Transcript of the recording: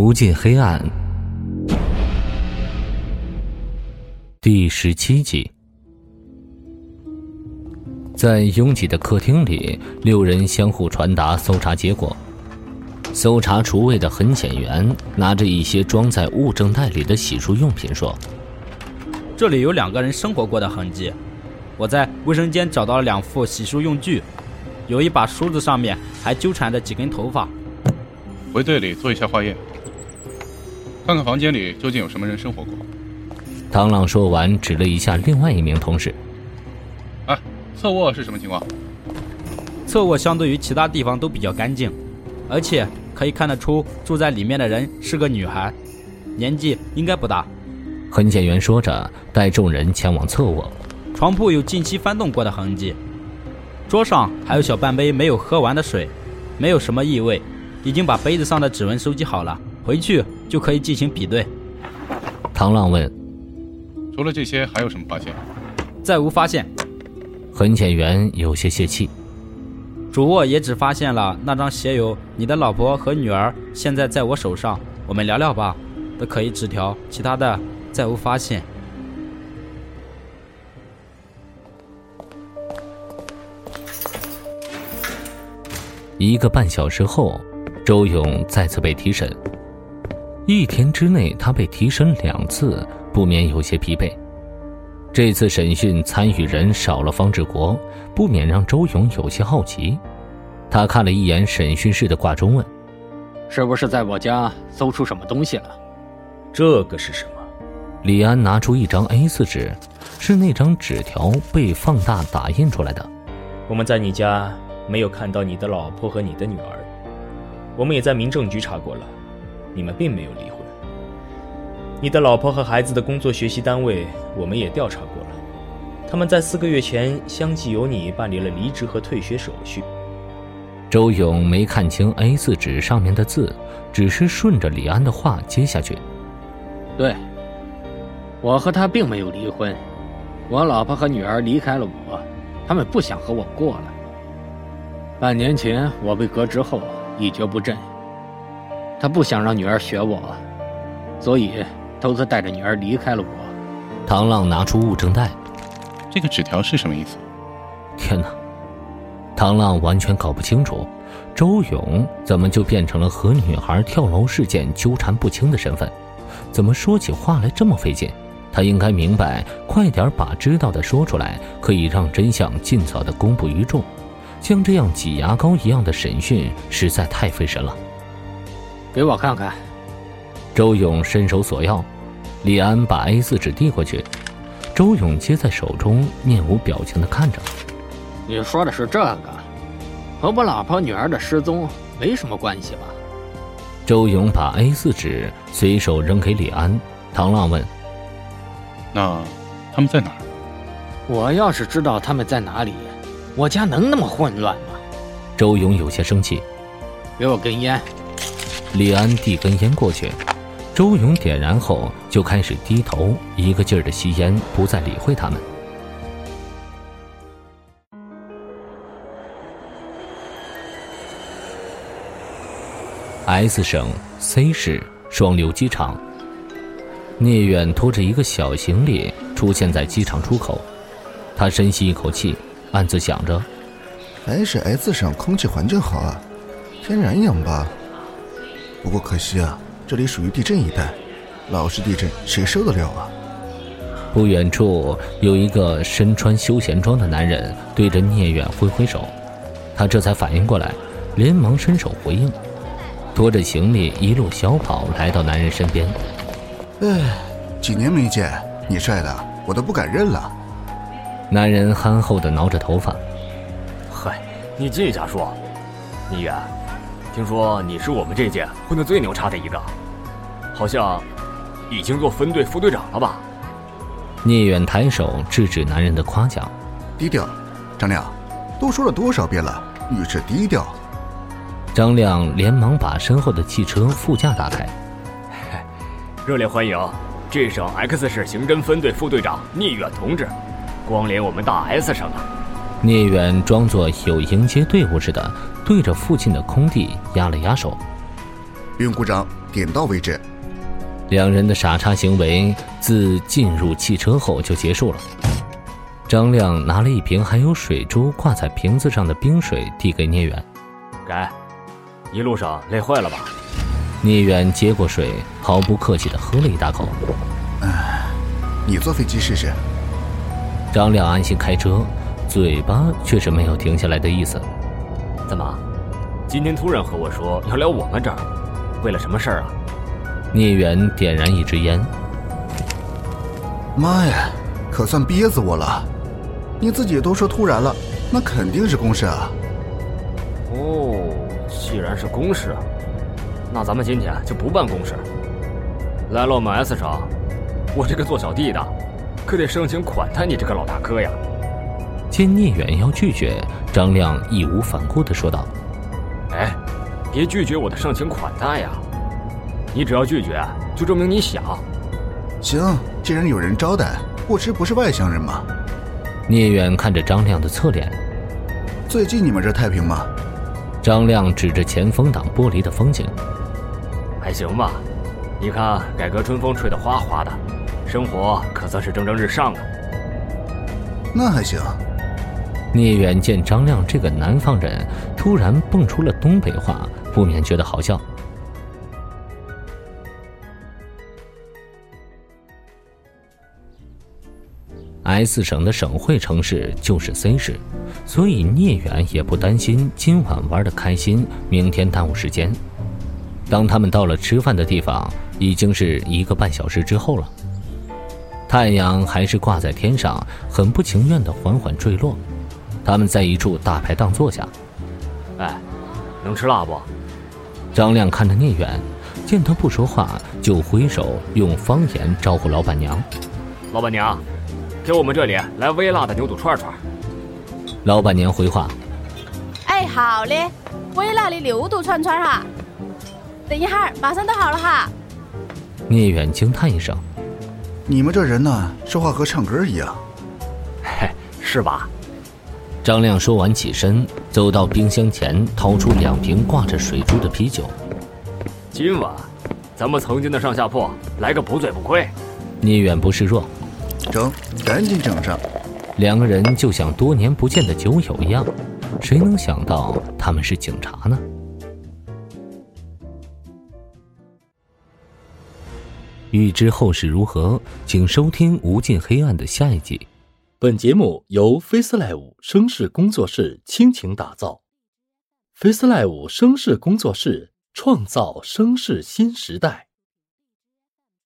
无尽黑暗，第十七集。在拥挤的客厅里，六人相互传达搜查结果。搜查厨卫的痕检员拿着一些装在物证袋里的洗漱用品说：“这里有两个人生活过的痕迹。我在卫生间找到了两副洗漱用具，有一把梳子，上面还纠缠着几根头发。回队里做一下化验。”看看房间里究竟有什么人生活过。唐浪说完，指了一下另外一名同事：“哎，侧卧是什么情况？”侧卧相对于其他地方都比较干净，而且可以看得出住在里面的人是个女孩，年纪应该不大。痕检员说着，带众人前往侧卧。床铺有近期翻动过的痕迹，桌上还有小半杯没有喝完的水，没有什么异味，已经把杯子上的指纹收集好了，回去。就可以进行比对。唐浪问：“除了这些，还有什么发现？”再无发现。痕检员有些泄气。主卧也只发现了那张写有“你的老婆和女儿现在在我手上，我们聊聊吧”的可疑纸条，其他的再无发现。一个半小时后，周勇再次被提审。一天之内，他被提审两次，不免有些疲惫。这次审讯参与人少了方志国，不免让周勇有些好奇。他看了一眼审讯室的挂钟，问：“是不是在我家搜出什么东西了？”这个是什么？李安拿出一张 A4 纸，是那张纸条被放大打印出来的。我们在你家没有看到你的老婆和你的女儿，我们也在民政局查过了。你们并没有离婚。你的老婆和孩子的工作学习单位，我们也调查过了。他们在四个月前相继由你办理了离职和退学手续。周勇没看清 A4 纸上面的字，只是顺着李安的话接下去：“对，我和他并没有离婚。我老婆和女儿离开了我，他们不想和我过了。半年前我被革职后一蹶不振。”他不想让女儿学我，所以偷偷带着女儿离开了我。唐浪拿出物证袋，这个纸条是什么意思？天哪！唐浪完全搞不清楚，周勇怎么就变成了和女孩跳楼事件纠缠不清的身份？怎么说起话来这么费劲？他应该明白，快点把知道的说出来，可以让真相尽早的公布于众。像这样挤牙膏一样的审讯，实在太费神了。给我看看。周勇伸手索要，李安把 A 四纸递过去，周勇接在手中，面无表情的看着。你说的是这个，和我老婆女儿的失踪没什么关系吧？周勇把 A 四纸随手扔给李安。唐浪问：“那他们在哪儿？”我要是知道他们在哪里，我家能那么混乱吗？周勇有些生气。给我根烟。李安递根烟过去，周勇点燃后就开始低头，一个劲儿的吸烟，不再理会他们。S 省 C 市双流机场，聂远拖着一个小行李出现在机场出口，他深吸一口气，暗自想着：还是 S 省空气环境好啊，天然氧吧。不过可惜啊，这里属于地震一带，老是地震，谁受得了啊？不远处有一个身穿休闲装的男人对着聂远挥挥手，他这才反应过来，连忙伸手回应，拖着行李一路小跑来到男人身边。哎，几年没见，你帅的我都不敢认了。男人憨厚的挠着头发，嗨，你这家说，聂远。听说你是我们这届混得最牛叉的一个，好像已经做分队副队长了吧？聂远抬手制止男人的夸奖，低调。张亮，都说了多少遍了，遇事低调。张亮连忙把身后的汽车副驾打开，热烈欢迎这省 X 市刑侦分队副队长聂远同志，光临我们大 S 省了！聂远装作有迎接队伍似的，对着附近的空地压了压手。不用鼓掌，点到为止。两人的傻叉行为自进入汽车后就结束了。张亮拿了一瓶含有水珠挂在瓶子上的冰水递给聂远，给，一路上累坏了吧？聂远接过水，毫不客气地喝了一大口。唉，你坐飞机试试。张亮安心开车，嘴巴却是没有停下来的意思。怎么，今天突然和我说要来我们这儿，为了什么事儿啊？聂远点燃一支烟。妈呀，可算憋死我了！你自己都说突然了，那肯定是公事啊。哦，既然是公事，那咱们今天就不办公事。来了我们 S 城，我这个做小弟的，可得盛情款待你这个老大哥呀。见聂远要拒绝，张亮义无反顾地说道：“哎，别拒绝我的盛情款待呀！你只要拒绝，就证明你想。行，既然有人招待，不吃不是外乡人吗？”聂远看着张亮的侧脸，最近你们这太平吗？张亮指着前风挡玻璃的风景，还行吧。你看，改革春风吹得哗哗的，生活可算是蒸蒸日上啊。那还行。聂远见张亮这个南方人突然蹦出了东北话，不免觉得好笑。S 省的省会城市就是 C 市，所以聂远也不担心今晚玩的开心，明天耽误时间。当他们到了吃饭的地方，已经是一个半小时之后了。太阳还是挂在天上，很不情愿的缓缓坠落。他们在一处大排档坐下。哎，能吃辣不？张亮看着聂远，见他不说话，就挥手用方言招呼老板娘：“老板娘。”给我们这里来微辣的牛肚串串。老板娘回话：“哎，好嘞，微辣的牛肚串串哈。等一下儿马上都好了哈。”聂远惊叹一声：“你们这人呢，说话和唱歌一样。”“嘿，是吧？”张亮说完起身，走到冰箱前，掏出两瓶挂着水珠的啤酒。今晚，咱们曾经的上下铺来个不醉不归。聂远不示弱。整，赶紧整上！两个人就像多年不见的酒友一样，谁能想到他们是警察呢？欲知后事如何，请收听《无尽黑暗》的下一集。本节目由 FaceLive 声势工作室倾情打造，FaceLive 声势工作室创造声势新时代。